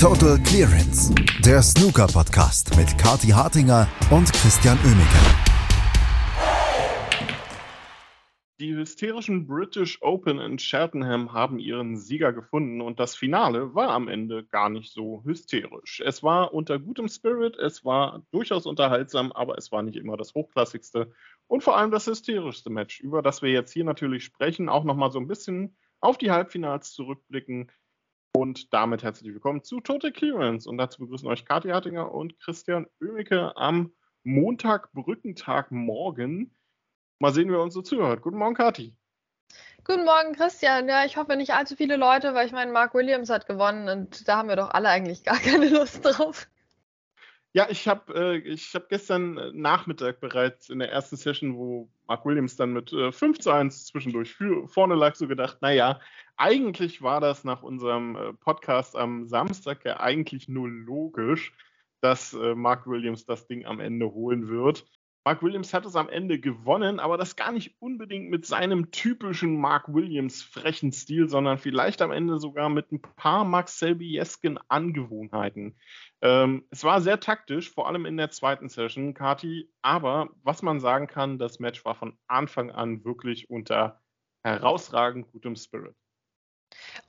Total Clearance, der Snooker-Podcast mit Kati Hartinger und Christian Oemeke. Die hysterischen British Open in Cheltenham haben ihren Sieger gefunden und das Finale war am Ende gar nicht so hysterisch. Es war unter gutem Spirit, es war durchaus unterhaltsam, aber es war nicht immer das hochklassigste und vor allem das hysterischste Match, über das wir jetzt hier natürlich sprechen, auch nochmal so ein bisschen auf die Halbfinals zurückblicken und damit herzlich willkommen zu Total Clearance. Und dazu begrüßen euch Kathi Hartinger und Christian Oemeke am Montag Brückentag morgen. Mal sehen, wer uns so zuhört. Guten Morgen, Kathi. Guten Morgen, Christian. Ja, ich hoffe nicht allzu viele Leute, weil ich meine, Mark Williams hat gewonnen und da haben wir doch alle eigentlich gar keine Lust drauf. Ja, ich habe äh, hab gestern äh, Nachmittag bereits in der ersten Session, wo Mark Williams dann mit äh, 5 zu 1 zwischendurch für, vorne lag, so gedacht, naja, eigentlich war das nach unserem äh, Podcast am Samstag ja eigentlich nur logisch, dass äh, Mark Williams das Ding am Ende holen wird. Mark Williams hat es am Ende gewonnen, aber das gar nicht unbedingt mit seinem typischen Mark Williams frechen Stil, sondern vielleicht am Ende sogar mit ein paar Max Selby-esken Angewohnheiten. Ähm, es war sehr taktisch, vor allem in der zweiten Session, Kati, aber was man sagen kann, das Match war von Anfang an wirklich unter herausragend gutem Spirit.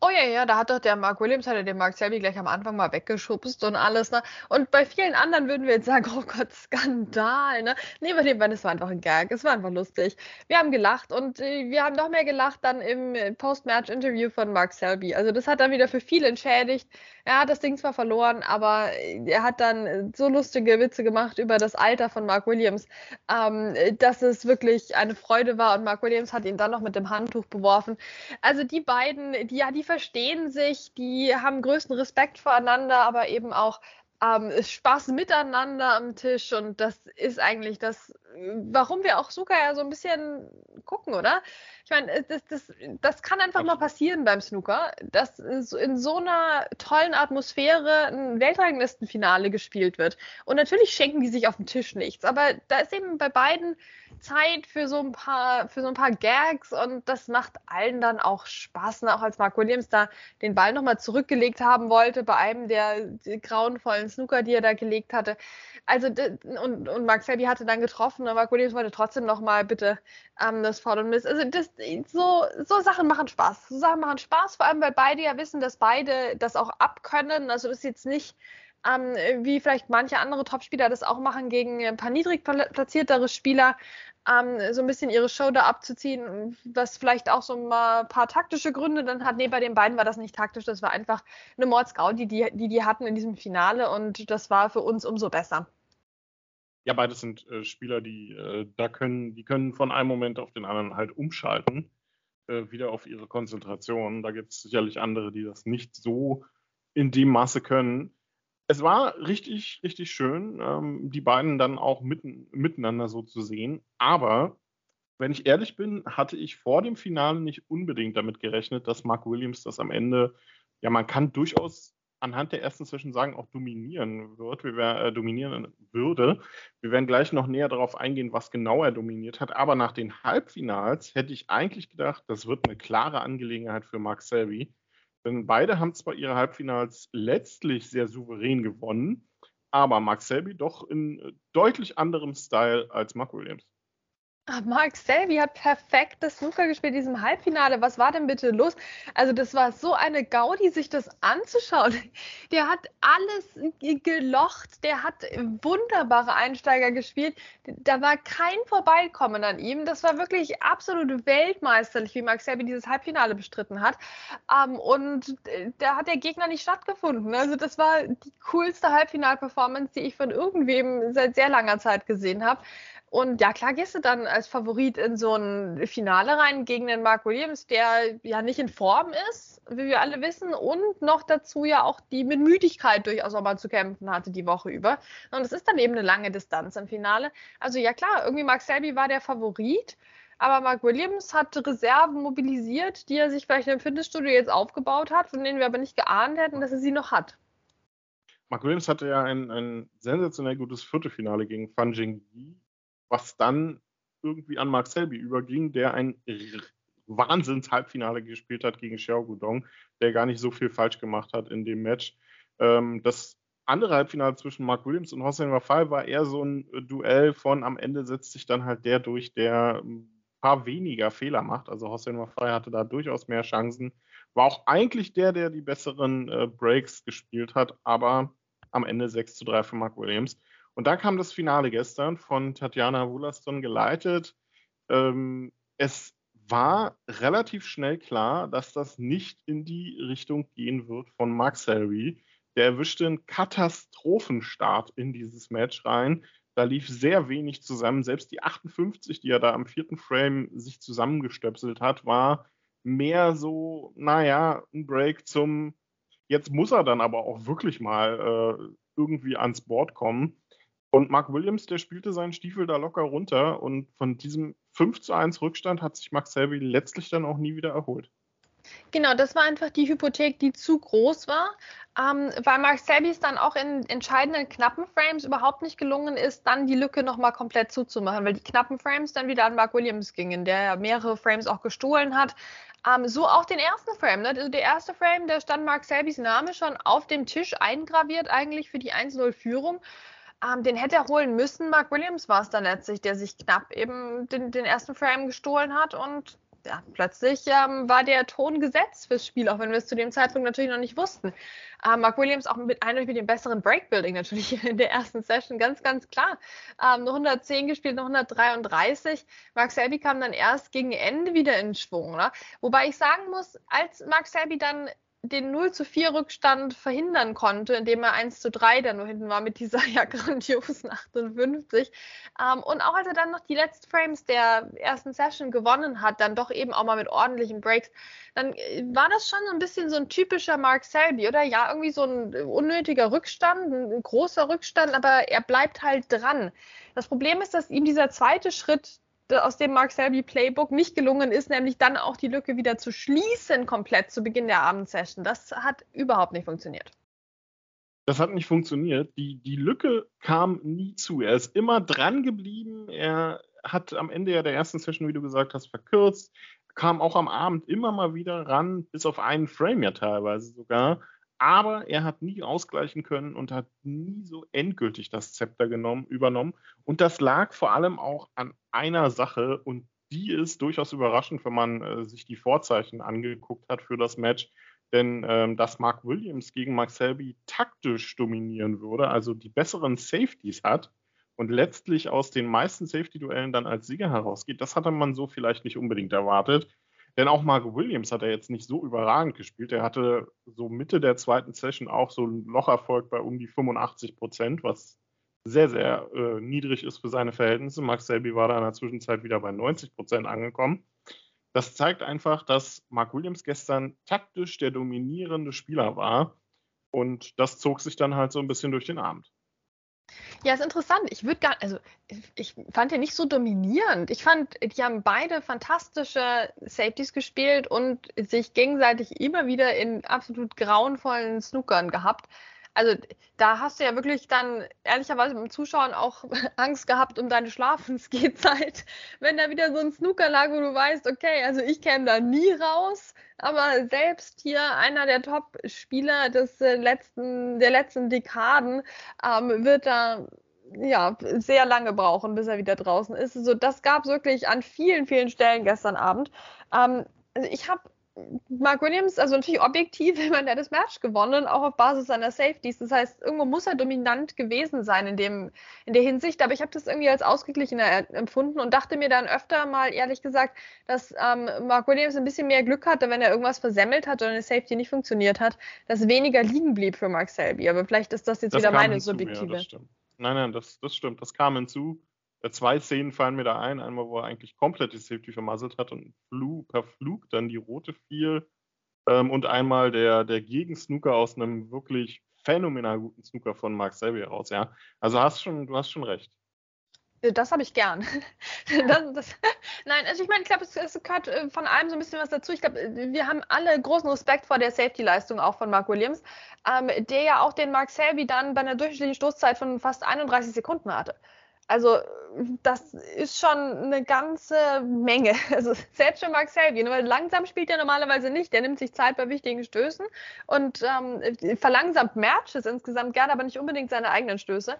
Oh ja, ja, da hat doch der Mark Williams, hat den Mark Selby gleich am Anfang mal weggeschubst und alles, ne? Und bei vielen anderen würden wir jetzt sagen, oh Gott, Skandal, ne? Nee, bei dem es war einfach ein Gag, es war einfach lustig. Wir haben gelacht und äh, wir haben noch mehr gelacht dann im äh, Post-Match-Interview von Mark Selby. Also das hat dann wieder für viele entschädigt. Er hat das Ding zwar verloren, aber äh, er hat dann so lustige Witze gemacht über das Alter von Mark Williams, ähm, dass es wirklich eine Freude war und Mark Williams hat ihn dann noch mit dem Handtuch beworfen. Also die beiden, die ja, die verstehen sich, die haben größten Respekt voreinander, aber eben auch ähm, Spaß miteinander am Tisch und das ist eigentlich das, warum wir auch Snooker ja so ein bisschen gucken, oder? Ich meine, das, das, das kann einfach mal passieren beim Snooker, dass in so einer tollen Atmosphäre ein Weltranglistenfinale gespielt wird. Und natürlich schenken die sich auf dem Tisch nichts, aber da ist eben bei beiden Zeit für so ein paar, für so ein paar Gags und das macht allen dann auch Spaß. Ne? Auch als Mark Williams da den Ball nochmal zurückgelegt haben wollte bei einem der grauenvollen Snooker, die er da gelegt hatte. Also und, und Mark Selby hatte dann getroffen, und Mark Williams wollte trotzdem nochmal bitte ähm, das Foul und Miss. Also das, so, so Sachen machen Spaß. So Sachen machen Spaß, vor allem weil beide ja wissen, dass beide das auch abkönnen. Also das ist jetzt nicht ähm, wie vielleicht manche andere Topspieler das auch machen gegen ein paar niedrig platziertere Spieler, ähm, so ein bisschen ihre Show da abzuziehen, was vielleicht auch so ein paar taktische Gründe dann hat. Nee, bei den beiden war das nicht taktisch, das war einfach eine Mordsgrau, die die, die die hatten in diesem Finale und das war für uns umso besser. Ja, beides sind äh, Spieler, die äh, da können, die können von einem Moment auf den anderen halt umschalten, äh, wieder auf ihre Konzentration. Da gibt es sicherlich andere, die das nicht so in dem Maße können es war richtig, richtig schön, ähm, die beiden dann auch mitten, miteinander so zu sehen. Aber wenn ich ehrlich bin, hatte ich vor dem Finale nicht unbedingt damit gerechnet, dass Mark Williams das am Ende, ja, man kann durchaus anhand der ersten Session sagen, auch dominieren wird, wir äh, dominieren würde. Wir werden gleich noch näher darauf eingehen, was genau er dominiert hat. Aber nach den Halbfinals hätte ich eigentlich gedacht, das wird eine klare Angelegenheit für Mark Selby. Denn beide haben zwar ihre Halbfinals letztlich sehr souverän gewonnen, aber Mark Selby doch in äh, deutlich anderem Style als Mark Williams. Ah, Mark Selby hat perfektes Snooker gespielt in diesem Halbfinale. Was war denn bitte los? Also das war so eine Gaudi, sich das anzuschauen. Der hat alles gelocht. Der hat wunderbare Einsteiger gespielt. Da war kein Vorbeikommen an ihm. Das war wirklich absolut weltmeisterlich, wie Mark Selby dieses Halbfinale bestritten hat. Ähm, und da hat der Gegner nicht stattgefunden. Also das war die coolste Halbfinalperformance, die ich von irgendwem seit sehr langer Zeit gesehen habe. Und ja, klar gehst du dann als Favorit in so ein Finale rein gegen den Mark Williams, der ja nicht in Form ist, wie wir alle wissen, und noch dazu ja auch die mit Müdigkeit durchaus auch mal zu kämpfen hatte die Woche über. Und es ist dann eben eine lange Distanz im Finale. Also ja klar, irgendwie Mark Selby war der Favorit, aber Mark Williams hat Reserven mobilisiert, die er sich vielleicht im Fitnessstudio jetzt aufgebaut hat, von denen wir aber nicht geahnt hätten, dass er sie noch hat. Mark Williams hatte ja ein, ein sensationell gutes Viertelfinale gegen Fan Jingyi was dann irgendwie an Mark Selby überging, der ein Wahnsinns-Halbfinale gespielt hat gegen Xiao Gudong, der gar nicht so viel falsch gemacht hat in dem Match. Ähm, das andere Halbfinale zwischen Mark Williams und Hossein Wafai war eher so ein Duell von am Ende setzt sich dann halt der durch, der ein paar weniger Fehler macht. Also Hossein Wafai hatte da durchaus mehr Chancen. War auch eigentlich der, der die besseren äh, Breaks gespielt hat, aber am Ende 6 zu 3 für Mark Williams. Und da kam das Finale gestern von Tatjana Wulaston geleitet. Ähm, es war relativ schnell klar, dass das nicht in die Richtung gehen wird von Mark Selby. Der erwischte einen Katastrophenstart in dieses Match rein. Da lief sehr wenig zusammen. Selbst die 58, die er da am vierten Frame sich zusammengestöpselt hat, war mehr so, naja, ein Break zum, jetzt muss er dann aber auch wirklich mal äh, irgendwie ans Board kommen. Und Mark Williams, der spielte seinen Stiefel da locker runter und von diesem 5 zu 1 Rückstand hat sich Max Selby letztlich dann auch nie wieder erholt. Genau, das war einfach die Hypothek, die zu groß war, ähm, weil Mark Selby es dann auch in entscheidenden knappen Frames überhaupt nicht gelungen ist, dann die Lücke nochmal komplett zuzumachen, weil die knappen Frames dann wieder an Mark Williams gingen, der ja mehrere Frames auch gestohlen hat. Ähm, so auch den ersten Frame. Ne? Also der erste Frame, da stand Mark Selbys Name schon auf dem Tisch eingraviert eigentlich für die 1-0-Führung. Ähm, den hätte er holen müssen. Mark Williams war es dann letztlich, der sich knapp eben den, den ersten Frame gestohlen hat und ja, plötzlich ähm, war der Ton gesetzt fürs Spiel, auch wenn wir es zu dem Zeitpunkt natürlich noch nicht wussten. Ähm, Mark Williams auch mit eindeutig mit dem besseren Breakbuilding natürlich in der ersten Session, ganz, ganz klar. Ähm, nur 110 gespielt, nur 133. Mark Selby kam dann erst gegen Ende wieder in Schwung. Ne? Wobei ich sagen muss, als Mark Selby dann den 0 zu 4 Rückstand verhindern konnte, indem er 1 zu 3 dann nur hinten war mit dieser ja grandiosen 58. Ähm, und auch als er dann noch die letzten Frames der ersten Session gewonnen hat, dann doch eben auch mal mit ordentlichen Breaks, dann äh, war das schon so ein bisschen so ein typischer Mark Selby, oder? Ja, irgendwie so ein unnötiger Rückstand, ein großer Rückstand, aber er bleibt halt dran. Das Problem ist, dass ihm dieser zweite Schritt aus dem Mark Selby Playbook nicht gelungen ist, nämlich dann auch die Lücke wieder zu schließen, komplett zu Beginn der Abendsession. Das hat überhaupt nicht funktioniert. Das hat nicht funktioniert. Die, die Lücke kam nie zu. Er ist immer dran geblieben. Er hat am Ende ja der ersten Session, wie du gesagt hast, verkürzt. Kam auch am Abend immer mal wieder ran, bis auf einen Frame ja teilweise sogar aber er hat nie ausgleichen können und hat nie so endgültig das Zepter genommen, übernommen. Und das lag vor allem auch an einer Sache und die ist durchaus überraschend, wenn man äh, sich die Vorzeichen angeguckt hat für das Match. Denn ähm, dass Mark Williams gegen Mark Selby taktisch dominieren würde, also die besseren Safeties hat und letztlich aus den meisten Safety-Duellen dann als Sieger herausgeht, das hatte man so vielleicht nicht unbedingt erwartet. Denn auch Mark Williams hat er jetzt nicht so überragend gespielt. Er hatte so Mitte der zweiten Session auch so einen Locherfolg bei um die 85 Prozent, was sehr, sehr äh, niedrig ist für seine Verhältnisse. Max Selby war da in der Zwischenzeit wieder bei 90 Prozent angekommen. Das zeigt einfach, dass Mark Williams gestern taktisch der dominierende Spieler war. Und das zog sich dann halt so ein bisschen durch den Abend. Ja, ist interessant. Ich würde gar, also ich fand den nicht so dominierend. Ich fand, die haben beide fantastische Safeties gespielt und sich gegenseitig immer wieder in absolut grauenvollen Snookern gehabt also da hast du ja wirklich dann ehrlicherweise beim Zuschauen auch Angst gehabt um deine Schlafensgehzeit, wenn da wieder so ein Snooker lag, wo du weißt, okay, also ich käme da nie raus, aber selbst hier einer der Top-Spieler des äh, letzten, der letzten Dekaden ähm, wird da ja, sehr lange brauchen, bis er wieder draußen ist. Also das gab es wirklich an vielen, vielen Stellen gestern Abend. Ähm, also ich habe Mark Williams, also natürlich objektiv, wenn man das Match gewonnen, auch auf Basis seiner Safeties. Das heißt, irgendwo muss er dominant gewesen sein in, dem, in der Hinsicht. Aber ich habe das irgendwie als ausgeglichener empfunden und dachte mir dann öfter mal, ehrlich gesagt, dass ähm, Mark Williams ein bisschen mehr Glück hatte, wenn er irgendwas versemmelt hat oder eine Safety nicht funktioniert hat, dass weniger liegen blieb für Mark Selby. Aber vielleicht ist das jetzt das wieder meine hinzu, subjektive. Ja, nein, nein, das, das stimmt. Das kam hinzu. Äh, zwei Szenen fallen mir da ein. Einmal, wo er eigentlich komplett die Safety vermasselt hat und Flug, per Flug dann die rote fiel. Ähm, und einmal der, der Gegensnooker aus einem wirklich phänomenal guten Snooker von Mark Selby heraus. Ja. Also hast schon, du hast schon recht. Äh, das habe ich gern. das, das, nein, also ich meine, ich glaube, es, es, gehört äh, von allem so ein bisschen was dazu. Ich glaube, wir haben alle großen Respekt vor der Safety-Leistung auch von Mark Williams, ähm, der ja auch den Mark Selby dann bei einer durchschnittlichen Stoßzeit von fast 31 Sekunden hatte. Also das ist schon eine ganze Menge. Also selbst schon Mark Selby, weil langsam spielt er normalerweise nicht. Der nimmt sich Zeit bei wichtigen Stößen und ähm, verlangsamt Matches insgesamt gerne, aber nicht unbedingt seine eigenen Stöße.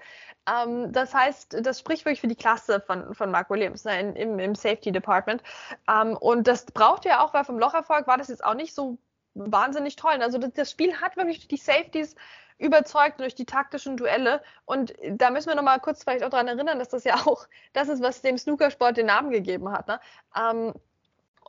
Ähm, das heißt, das spricht wirklich für die Klasse von, von Mark Williams ne, im, im Safety Department. Ähm, und das braucht er auch, weil vom Locherfolg war das jetzt auch nicht so wahnsinnig toll. Also das, das Spiel hat wirklich die Safeties überzeugt durch die taktischen Duelle. Und da müssen wir noch mal kurz vielleicht auch daran erinnern, dass das ja auch das ist, was dem Snookersport den Namen gegeben hat. Ne? Ähm,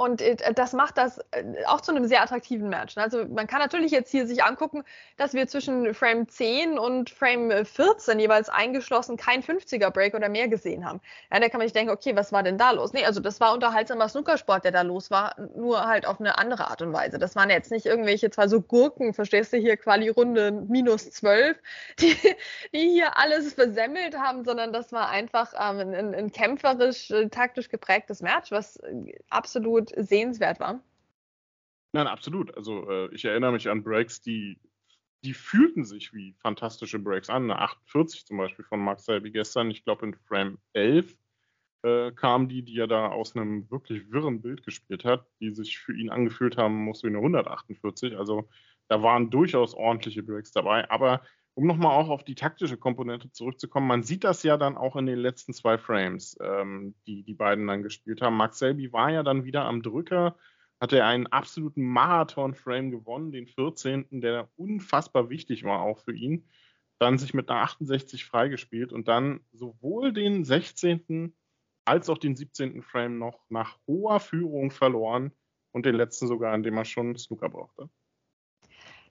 und äh, das macht das äh, auch zu einem sehr attraktiven Match. Also man kann natürlich jetzt hier sich angucken, dass wir zwischen Frame 10 und Frame 14 jeweils eingeschlossen kein 50er Break oder mehr gesehen haben. Ja, da kann man sich denken, okay, was war denn da los? Nee, also das war unterhaltsamer Snookersport, der da los war, nur halt auf eine andere Art und Weise. Das waren jetzt nicht irgendwelche zwar so Gurken, verstehst du hier, Quali-Runde minus 12, die, die hier alles versemmelt haben, sondern das war einfach ähm, ein, ein kämpferisch, äh, taktisch geprägtes Match, was absolut sehenswert war? Nein, absolut. Also äh, ich erinnere mich an Breaks, die, die fühlten sich wie fantastische Breaks an. Eine 48 zum Beispiel von Max Selby gestern. Ich glaube in Frame 11 äh, kam die, die er da aus einem wirklich wirren Bild gespielt hat, die sich für ihn angefühlt haben, muss wie eine 148. Also da waren durchaus ordentliche Breaks dabei. Aber um nochmal auch auf die taktische Komponente zurückzukommen, man sieht das ja dann auch in den letzten zwei Frames, ähm, die die beiden dann gespielt haben. Max Selby war ja dann wieder am Drücker, hatte einen absoluten Marathon-Frame gewonnen, den 14., der unfassbar wichtig war auch für ihn. Dann sich mit einer 68 freigespielt und dann sowohl den 16. als auch den 17. Frame noch nach hoher Führung verloren und den letzten sogar, in dem er schon Snooker brauchte.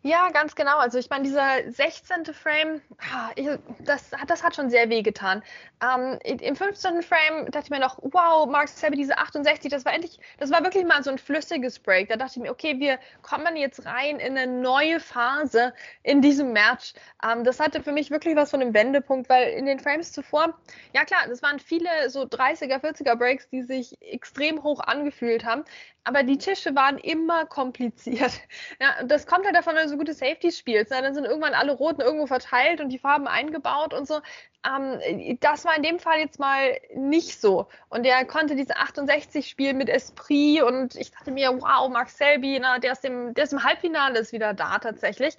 Ja, ganz genau. Also ich meine, dieser 16. Frame, das, das hat schon sehr weh getan. Ähm, Im 15. Frame dachte ich mir noch, wow, Mark Selby, diese 68, das war endlich, das war wirklich mal so ein flüssiges Break. Da dachte ich mir, okay, wir kommen jetzt rein in eine neue Phase in diesem Match. Ähm, das hatte für mich wirklich was von einem Wendepunkt, weil in den Frames zuvor, ja klar, das waren viele so 30er, 40er Breaks, die sich extrem hoch angefühlt haben aber die Tische waren immer kompliziert. Ja, das kommt halt davon, so gute Safeties spielst. Ne? Dann sind irgendwann alle Roten irgendwo verteilt und die Farben eingebaut und so. Ähm, das war in dem Fall jetzt mal nicht so. Und er konnte diese 68 spielen mit Esprit und ich dachte mir, wow, Mark Selby, na, der, ist im, der ist im Halbfinale ist wieder da tatsächlich.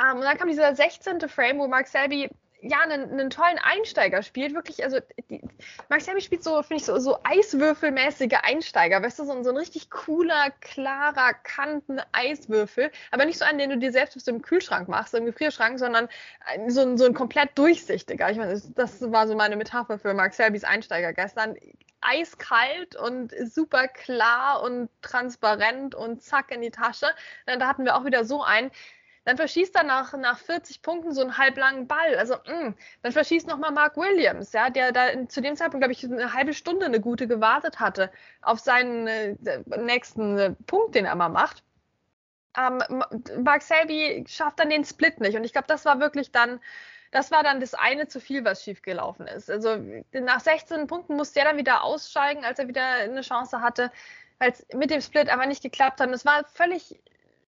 Ähm, und dann kam dieser 16. Frame, wo Mark Selby ja, einen, einen, tollen Einsteiger spielt. Wirklich, also die, Max Hemi spielt so, finde ich, so, so eiswürfelmäßige Einsteiger. Weißt du, so, so ein richtig cooler, klarer Kanten-Eiswürfel. Aber nicht so einen, den du dir selbst aus dem Kühlschrank machst, im Gefrierschrank, sondern so, ein, so ein komplett durchsichtiger. Ich meine, das war so meine Metapher für Mark Selbys Einsteiger gestern. Eiskalt und super klar und transparent und zack in die Tasche. Da hatten wir auch wieder so einen dann verschießt er nach, nach 40 Punkten so einen halblangen Ball. Also, mh, mm, dann verschießt nochmal Mark Williams, ja, der da zu dem Zeitpunkt, glaube ich, eine halbe Stunde eine gute gewartet hatte auf seinen äh, nächsten äh, Punkt, den er mal macht. Ähm, Mark Selby schafft dann den Split nicht. Und ich glaube, das war wirklich dann, das war dann das eine zu viel, was schiefgelaufen ist. Also nach 16 Punkten musste er dann wieder aussteigen, als er wieder eine Chance hatte, weil es mit dem Split aber nicht geklappt hat. Und es war völlig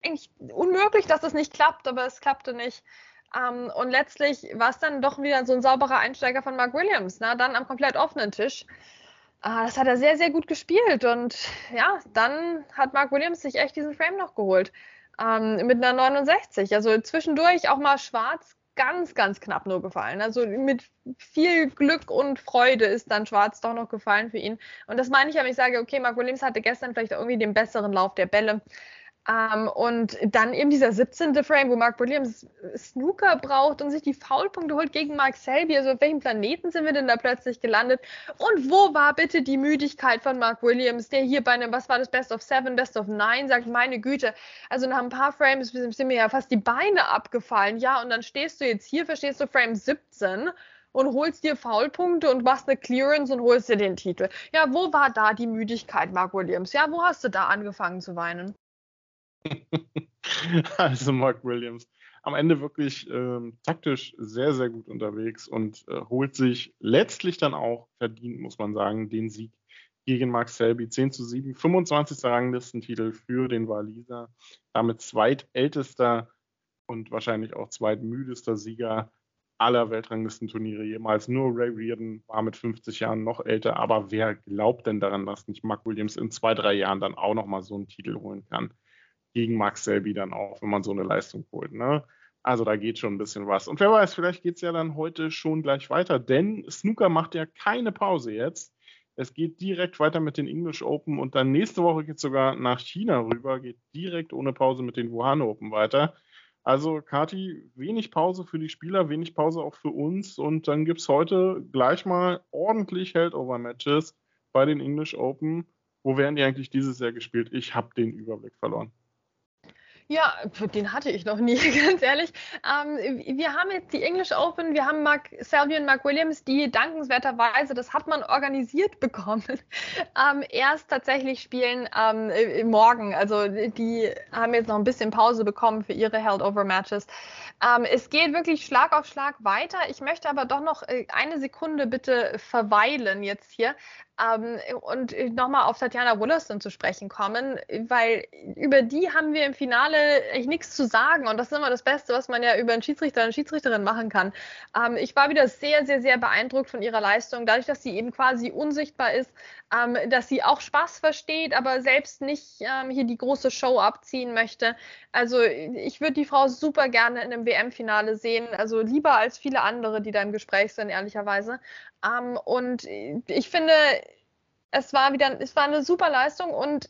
eigentlich unmöglich, dass das nicht klappt, aber es klappte nicht. Ähm, und letztlich war es dann doch wieder so ein sauberer Einsteiger von Mark Williams, ne? dann am komplett offenen Tisch. Äh, das hat er sehr, sehr gut gespielt. Und ja, dann hat Mark Williams sich echt diesen Frame noch geholt. Ähm, mit einer 69. Also zwischendurch auch mal schwarz, ganz, ganz knapp nur gefallen. Also mit viel Glück und Freude ist dann Schwarz doch noch gefallen für ihn. Und das meine ich, wenn ich sage, okay, Mark Williams hatte gestern vielleicht irgendwie den besseren Lauf der Bälle. Ähm, und dann eben dieser 17. Frame, wo Mark Williams Snooker braucht und sich die Foulpunkte holt gegen Mark Selby. Also auf welchem Planeten sind wir denn da plötzlich gelandet? Und wo war bitte die Müdigkeit von Mark Williams, der hier bei einem, was war das, Best of Seven, Best of Nine, sagt, meine Güte. Also nach ein paar Frames sind mir ja fast die Beine abgefallen. Ja, und dann stehst du jetzt hier, verstehst du Frame 17 und holst dir Foulpunkte und machst eine Clearance und holst dir den Titel. Ja, wo war da die Müdigkeit, Mark Williams? Ja, wo hast du da angefangen zu weinen? also Mark Williams am Ende wirklich ähm, taktisch sehr, sehr gut unterwegs und äh, holt sich letztlich dann auch verdient, muss man sagen, den Sieg gegen Mark Selby. 10 zu 7, 25. Ranglistentitel für den Waliser. Damit zweitältester und wahrscheinlich auch zweitmüdester Sieger aller Weltranglistenturniere jemals. Nur Ray Reardon war mit 50 Jahren noch älter, aber wer glaubt denn daran, dass nicht Mark Williams in zwei, drei Jahren dann auch nochmal so einen Titel holen kann? Gegen Max Selby dann auch, wenn man so eine Leistung holt. Ne? Also da geht schon ein bisschen was. Und wer weiß, vielleicht geht es ja dann heute schon gleich weiter, denn Snooker macht ja keine Pause jetzt. Es geht direkt weiter mit den English Open und dann nächste Woche geht es sogar nach China rüber, geht direkt ohne Pause mit den Wuhan Open weiter. Also, Kati, wenig Pause für die Spieler, wenig Pause auch für uns. Und dann gibt es heute gleich mal ordentlich Heldover-Matches bei den English Open. Wo werden die eigentlich dieses Jahr gespielt? Ich habe den Überblick verloren. Ja, den hatte ich noch nie, ganz ehrlich. Ähm, wir haben jetzt die English Open, wir haben Mark Selby und Mark Williams, die dankenswerterweise, das hat man organisiert bekommen, ähm, erst tatsächlich spielen ähm, morgen. Also die haben jetzt noch ein bisschen Pause bekommen für ihre Held-Over-Matches. Ähm, es geht wirklich Schlag auf Schlag weiter. Ich möchte aber doch noch äh, eine Sekunde bitte verweilen jetzt hier. Ähm, und nochmal auf Tatjana Wollaston zu sprechen kommen, weil über die haben wir im Finale echt nichts zu sagen. Und das ist immer das Beste, was man ja über einen Schiedsrichter und Schiedsrichterin machen kann. Ähm, ich war wieder sehr, sehr, sehr beeindruckt von ihrer Leistung, dadurch, dass sie eben quasi unsichtbar ist, ähm, dass sie auch Spaß versteht, aber selbst nicht ähm, hier die große Show abziehen möchte. Also ich würde die Frau super gerne in einem WM-Finale sehen, also lieber als viele andere, die da im Gespräch sind, ehrlicherweise. Ähm, und ich finde, es war wieder, es war eine super Leistung und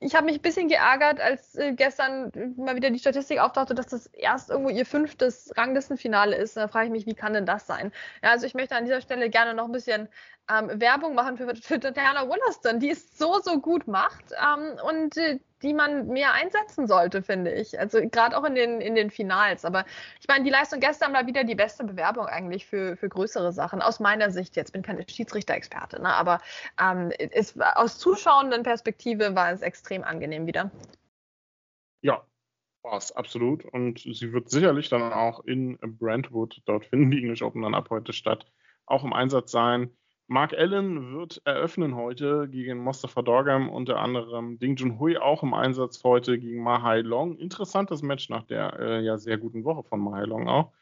ich habe mich ein bisschen geärgert, als äh, gestern mal wieder die Statistik auftauchte, dass das erst irgendwo ihr fünftes Ranglistenfinale ist. Da frage ich mich, wie kann denn das sein? Ja, also ich möchte an dieser Stelle gerne noch ein bisschen ähm, Werbung machen für, für Tatjana Wollaston, die es so, so gut macht ähm, und äh, die man mehr einsetzen sollte, finde ich. Also gerade auch in den, in den Finals. Aber ich meine, die Leistung gestern war wieder die beste Bewerbung eigentlich für, für größere Sachen. Aus meiner Sicht, jetzt bin keine Schiedsrichter-Experte, ne? aber ähm, es, aus zuschauenden Perspektive war es extrem angenehm wieder. Ja, war es absolut. Und sie wird sicherlich dann auch in Brentwood, dort finden die English Open dann ab heute statt, auch im Einsatz sein. Mark Allen wird eröffnen heute gegen Mostafa Dorgam, unter anderem Ding Junhui auch im Einsatz heute gegen Mahai Long. Interessantes Match nach der äh, ja sehr guten Woche von Mahai Long auch.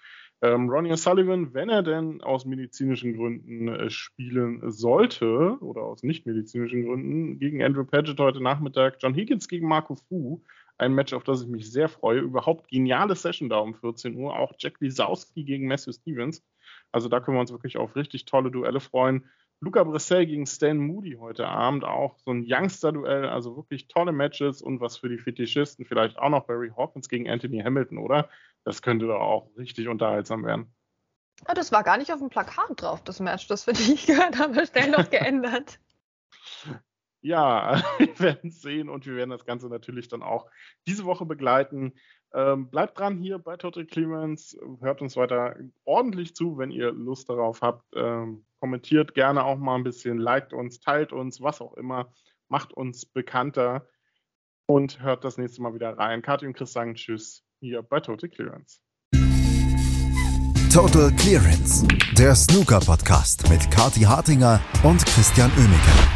Ähm, Ronnie O'Sullivan, wenn er denn aus medizinischen Gründen äh, spielen sollte oder aus nicht-medizinischen Gründen, gegen Andrew Paget heute Nachmittag. John Higgins gegen Marco Fu, ein Match, auf das ich mich sehr freue. Überhaupt geniale Session da um 14 Uhr. Auch Jack Lisowski gegen Matthew Stevens. Also da können wir uns wirklich auf richtig tolle Duelle freuen. Luca Brissell gegen Stan Moody heute Abend auch so ein Youngster-Duell, also wirklich tolle Matches und was für die Fetischisten vielleicht auch noch Barry Hawkins gegen Anthony Hamilton, oder? Das könnte doch auch richtig unterhaltsam werden. Oh, das war gar nicht auf dem Plakat drauf, das Match, das wir nicht gehört haben, schnell noch geändert. Ja, wir werden es sehen und wir werden das Ganze natürlich dann auch diese Woche begleiten. Ähm, bleibt dran hier bei Total Clearance, hört uns weiter ordentlich zu, wenn ihr Lust darauf habt. Ähm, kommentiert gerne auch mal ein bisschen, liked uns, teilt uns, was auch immer, macht uns bekannter und hört das nächste Mal wieder rein. Kathi und Chris sagen Tschüss hier bei Total Clearance. Total Clearance, der Snooker-Podcast mit Kathi Hartinger und Christian Oemeke.